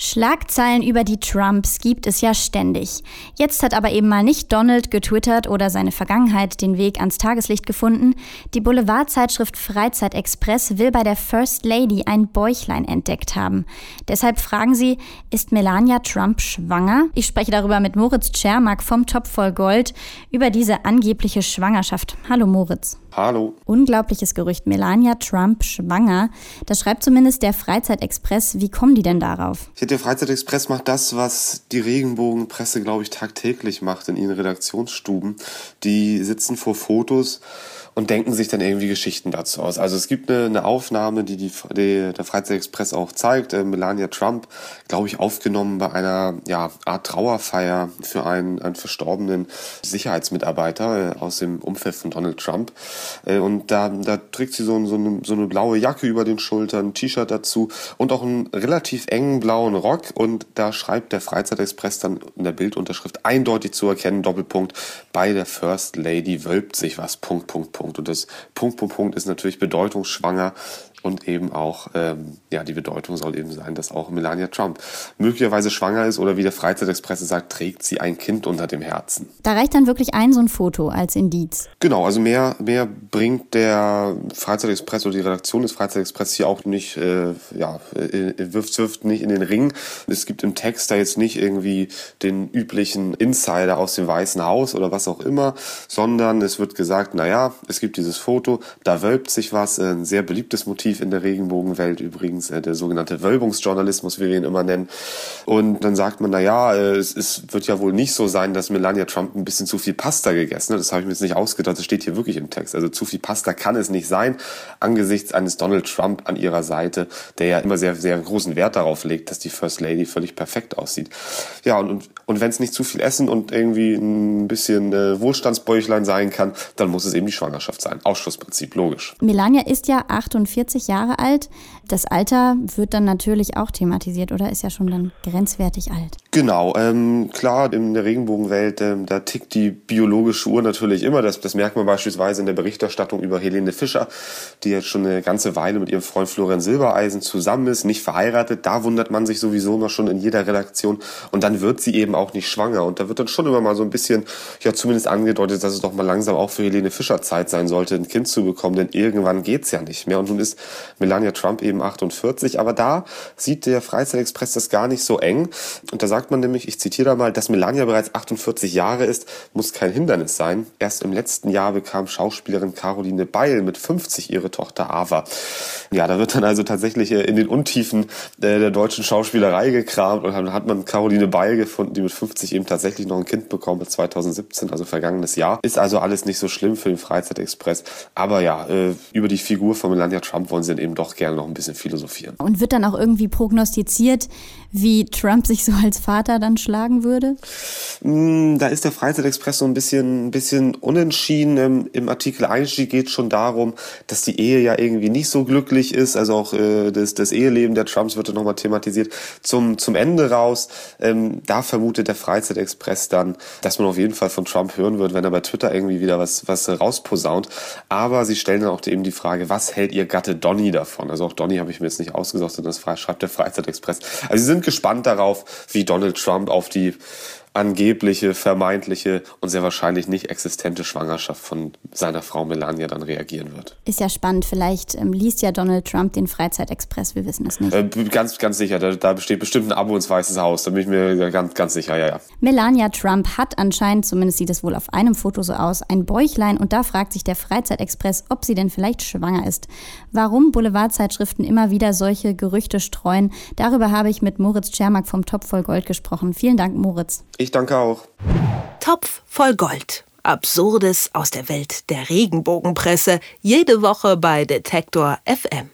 Schlagzeilen über die Trumps gibt es ja ständig. Jetzt hat aber eben mal nicht Donald getwittert oder seine Vergangenheit den Weg ans Tageslicht gefunden. Die Boulevardzeitschrift Freizeitexpress will bei der First Lady ein Bäuchlein entdeckt haben. Deshalb fragen sie, ist Melania Trump schwanger? Ich spreche darüber mit Moritz Tschermak vom Topf voll Gold über diese angebliche Schwangerschaft. Hallo Moritz. Hallo. Unglaubliches Gerücht, Melania Trump schwanger. Das schreibt zumindest der Freizeitexpress. Wie kommen die denn darauf? Der Freizeitexpress macht das, was die Regenbogenpresse, glaube ich, tagtäglich macht in ihren Redaktionsstuben. Die sitzen vor Fotos und denken sich dann irgendwie Geschichten dazu aus. Also es gibt eine, eine Aufnahme, die, die, die der Freizeitexpress auch zeigt. Äh, Melania Trump, glaube ich, aufgenommen bei einer ja, Art Trauerfeier für einen, einen verstorbenen Sicherheitsmitarbeiter äh, aus dem Umfeld von Donald Trump. Äh, und da, da trägt sie so, so, eine, so eine blaue Jacke über den Schultern, ein T-Shirt dazu und auch einen relativ engen blauen Rock. Und da schreibt der Freizeitexpress dann in der Bildunterschrift eindeutig zu erkennen, Doppelpunkt, bei der First Lady wölbt sich was, Punkt, Punkt, Punkt. Punkt. Und das Punkt, Punkt, Punkt ist natürlich bedeutungsschwanger und eben auch, ähm, ja, die Bedeutung soll eben sein, dass auch Melania Trump möglicherweise schwanger ist oder wie der Freizeitexpress sagt, trägt sie ein Kind unter dem Herzen. Da reicht dann wirklich ein so ein Foto als Indiz. Genau, also mehr, mehr bringt der Freizeitexpress oder die Redaktion des Freizeitexpress hier auch nicht, äh, ja, äh, wirft, wirft nicht in den Ring. Es gibt im Text da jetzt nicht irgendwie den üblichen Insider aus dem Weißen Haus oder was auch immer, sondern es wird gesagt, naja, es gibt dieses Foto, da wölbt sich was, ein sehr beliebtes Motiv in der Regenbogenwelt übrigens, äh, der sogenannte Wölbungsjournalismus, wie wir ihn immer nennen. Und dann sagt man, na ja, äh, es, es wird ja wohl nicht so sein, dass Melania Trump ein bisschen zu viel Pasta gegessen hat. Das habe ich mir jetzt nicht ausgedacht, das steht hier wirklich im Text. Also zu viel Pasta kann es nicht sein, angesichts eines Donald Trump an ihrer Seite, der ja immer sehr, sehr großen Wert darauf legt, dass die First Lady völlig perfekt aussieht. Ja, und, und, und wenn es nicht zu viel Essen und irgendwie ein bisschen äh, Wohlstandsbäuchlein sein kann, dann muss es eben die Schwangerschaft sein. Ausschlussprinzip, logisch. Melania ist ja 48 40 Jahre alt. Das Alter wird dann natürlich auch thematisiert, oder ist ja schon dann grenzwertig alt. Genau, ähm, klar, in der Regenbogenwelt, ähm, da tickt die biologische Uhr natürlich immer. Das, das merkt man beispielsweise in der Berichterstattung über Helene Fischer, die jetzt schon eine ganze Weile mit ihrem Freund Florian Silbereisen zusammen ist, nicht verheiratet. Da wundert man sich sowieso immer schon in jeder Redaktion. Und dann wird sie eben auch nicht schwanger. Und da wird dann schon immer mal so ein bisschen, ja, zumindest angedeutet, dass es doch mal langsam auch für Helene Fischer Zeit sein sollte, ein Kind zu bekommen. Denn irgendwann geht's ja nicht mehr. Und nun ist Melania Trump eben 48. Aber da sieht der Freizeitexpress das gar nicht so eng. Und da sagt man nämlich, ich zitiere da mal, dass Melania bereits 48 Jahre ist, muss kein Hindernis sein. Erst im letzten Jahr bekam Schauspielerin Caroline Beil mit 50 ihre Tochter Ava. Ja, da wird dann also tatsächlich äh, in den Untiefen der deutschen Schauspielerei gekramt und dann hat man Caroline Beil gefunden, die mit 50 eben tatsächlich noch ein Kind bekommen hat, 2017, also vergangenes Jahr. Ist also alles nicht so schlimm für den Freizeitexpress. Aber ja, äh, über die Figur von Melania Trump wollen sie dann eben doch gerne noch ein bisschen philosophieren. Und wird dann auch irgendwie prognostiziert, wie Trump sich so als Vater dann schlagen würde? Mm, da ist der Freizeitexpress so ein bisschen, ein bisschen unentschieden. Ähm, Im Artikel Einstieg geht es schon darum, dass die Ehe ja irgendwie nicht so glücklich ist. Also auch äh, das, das Eheleben der Trumps wird dann nochmal thematisiert. Zum, zum Ende raus, ähm, da vermutet der Freizeitexpress dann, dass man auf jeden Fall von Trump hören wird, wenn er bei Twitter irgendwie wieder was, was rausposaunt. Aber sie stellen dann auch eben die Frage, was hält ihr Gatte Donny davon? Also auch Donny habe ich mir jetzt nicht ausgesucht, sondern das schreibt der Freizeitexpress. Also sie sind gespannt darauf, wie Donald Trump auf die angebliche, vermeintliche und sehr wahrscheinlich nicht existente Schwangerschaft von seiner Frau Melania dann reagieren wird. Ist ja spannend. Vielleicht ähm, liest ja Donald Trump den Freizeitexpress. Wir wissen es nicht. Äh, ganz, ganz sicher. Da, da, besteht bestimmt ein Abo ins Weiße Haus. Da bin ich mir ganz, ganz sicher. Ja, ja. Melania Trump hat anscheinend, zumindest sieht es wohl auf einem Foto so aus, ein Bäuchlein. Und da fragt sich der Freizeitexpress, ob sie denn vielleicht schwanger ist. Warum Boulevardzeitschriften immer wieder solche Gerüchte streuen, darüber habe ich mit Moritz Tschermak vom Topf voll Gold gesprochen. Vielen Dank, Moritz. Ich danke auch. Topf voll Gold. Absurdes aus der Welt der Regenbogenpresse. Jede Woche bei Detektor FM.